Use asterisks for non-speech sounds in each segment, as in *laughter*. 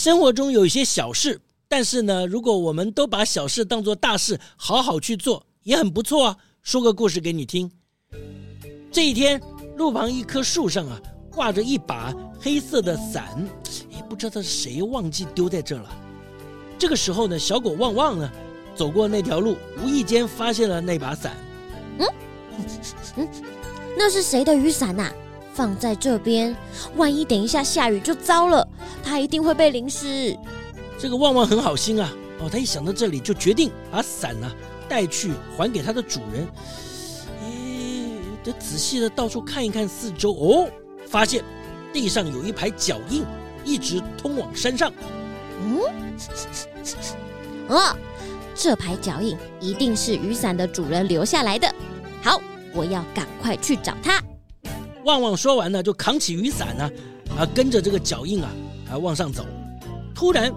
生活中有一些小事，但是呢，如果我们都把小事当做大事，好好去做，也很不错啊。说个故事给你听。这一天，路旁一棵树上啊，挂着一把黑色的伞，也不知道是谁忘记丢在这了。这个时候呢，小狗旺旺呢，走过那条路，无意间发现了那把伞。嗯，嗯，那是谁的雨伞呐？放在这边，万一等一下下雨就糟了，它一定会被淋湿。这个旺旺很好心啊，哦，他一想到这里，就决定把伞呢带去还给它的主人。得仔细的到处看一看四周哦，发现地上有一排脚印，一直通往山上。嗯，哦，这排脚印一定是雨伞的主人留下来的。好，我要赶快去找他。旺旺说完呢，就扛起雨伞呢，啊，跟着这个脚印啊，啊往上走。突然，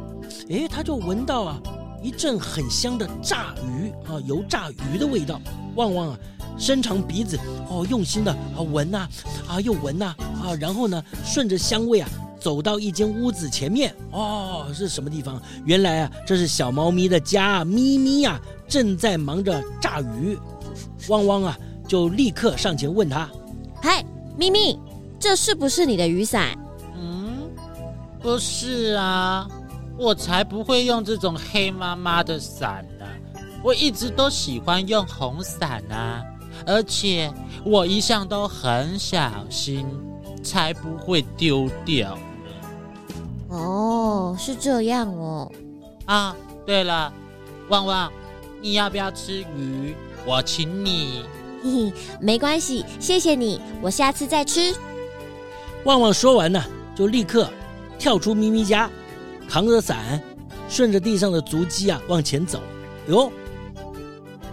哎，他就闻到啊一阵很香的炸鱼啊，油炸鱼的味道。旺旺啊。伸长鼻子，哦，用心的啊闻呐，啊又闻呐，啊，然后呢，顺着香味啊，走到一间屋子前面，哦，是什么地方？原来啊，这是小猫咪的家，咪咪呀，正在忙着炸鱼。汪汪啊，就立刻上前问他：“嗨，咪咪，这是不是你的雨伞？”“，不是啊，我才不会用这种黑妈妈的伞呢，我一直都喜欢用红伞啊。”而且我一向都很小心，才不会丢掉。哦，是这样哦。啊，对了，旺旺，你要不要吃鱼？我请你。嘿嘿，没关系，谢谢你，我下次再吃。旺旺说完呢，就立刻跳出咪咪家，扛着伞，顺着地上的足迹啊往前走。哟，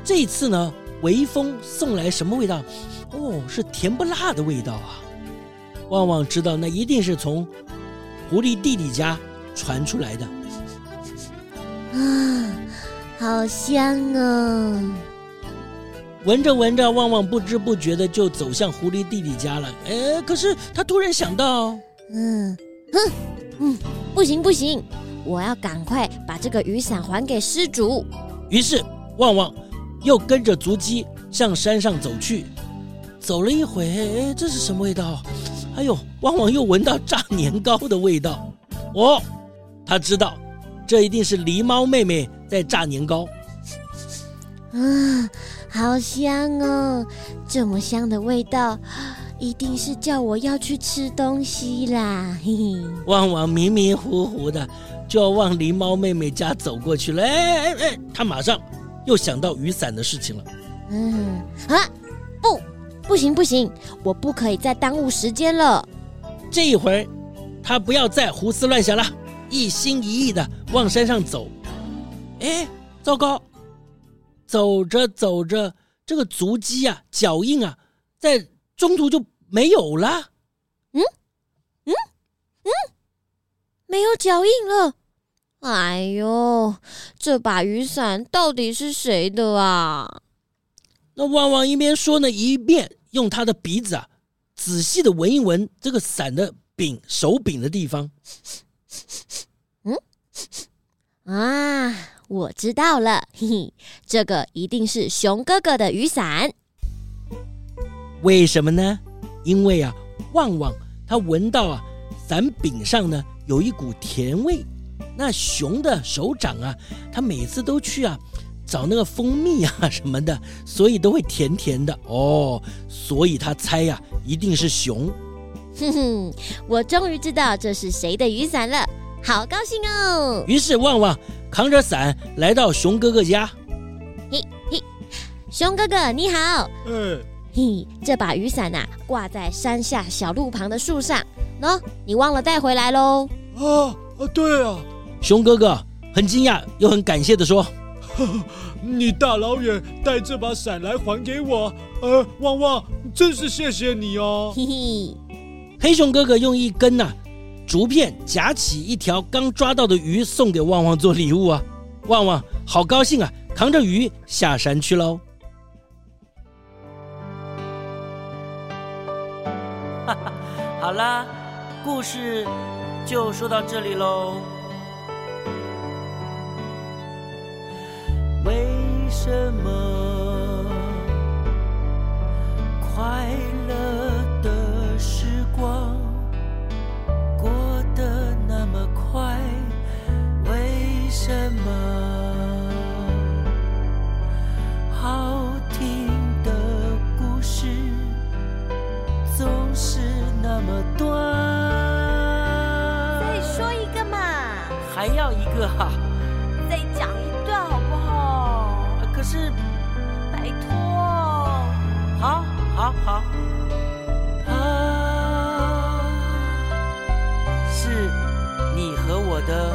这次呢？微风送来什么味道？哦，是甜不辣的味道啊！旺旺知道那一定是从狐狸弟弟家传出来的。啊，好香啊！闻着闻着，旺旺不知不觉的就走向狐狸弟弟家了。哎，可是他突然想到，嗯，哼，不行不行，我要赶快把这个雨伞还给失主。于是旺旺。又跟着足迹向山上走去，走了一会，哎，这是什么味道？哎呦，旺旺又闻到炸年糕的味道。哦，他知道，这一定是狸猫妹妹在炸年糕。啊，好香哦！这么香的味道，一定是叫我要去吃东西啦。嘿嘿，旺旺迷迷糊糊的就要往狸猫妹妹家走过去了。哎哎哎，他马上。又想到雨伞的事情了。嗯啊，不，不行不行，我不可以再耽误时间了。这一会儿，他不要再胡思乱想了，一心一意的往山上走。哎，糟糕！走着走着，这个足迹啊，脚印啊，在中途就没有了。嗯嗯嗯，没有脚印了。哎呦，这把雨伞到底是谁的啊？那旺旺一边说呢，一边用他的鼻子啊，仔细的闻一闻这个伞的柄手柄的地方。嗯，啊，我知道了，嘿嘿，这个一定是熊哥哥的雨伞。为什么呢？因为啊，旺旺他闻到啊，伞柄上呢有一股甜味。那熊的手掌啊，他每次都去啊找那个蜂蜜啊 *laughs* 什么的，所以都会甜甜的哦。所以他猜呀、啊，一定是熊。哼哼，我终于知道这是谁的雨伞了，好高兴哦！于是旺旺扛着伞来到熊哥哥家。嘿嘿，熊哥哥你好。嗯，嘿，这把雨伞呐，挂在山下小路旁的树上。喏，你忘了带回来喽？啊啊，对啊！熊哥哥很惊讶又很感谢的说：“ *laughs* 你大老远带这把伞来还给我，呃，旺旺，真是谢谢你哦。”嘿嘿，黑熊哥哥用一根呐、啊、竹片夹起一条刚抓到的鱼，送给旺旺做礼物啊！旺旺好高兴啊，扛着鱼下山去喽。好啦，故事就说到这里喽。为什么快乐的时光过得那么快？为什么好听的故事总是？那么多再说一个嘛。还要一个哈再讲一段好不好？可是拜托。好好好。啊是你和我的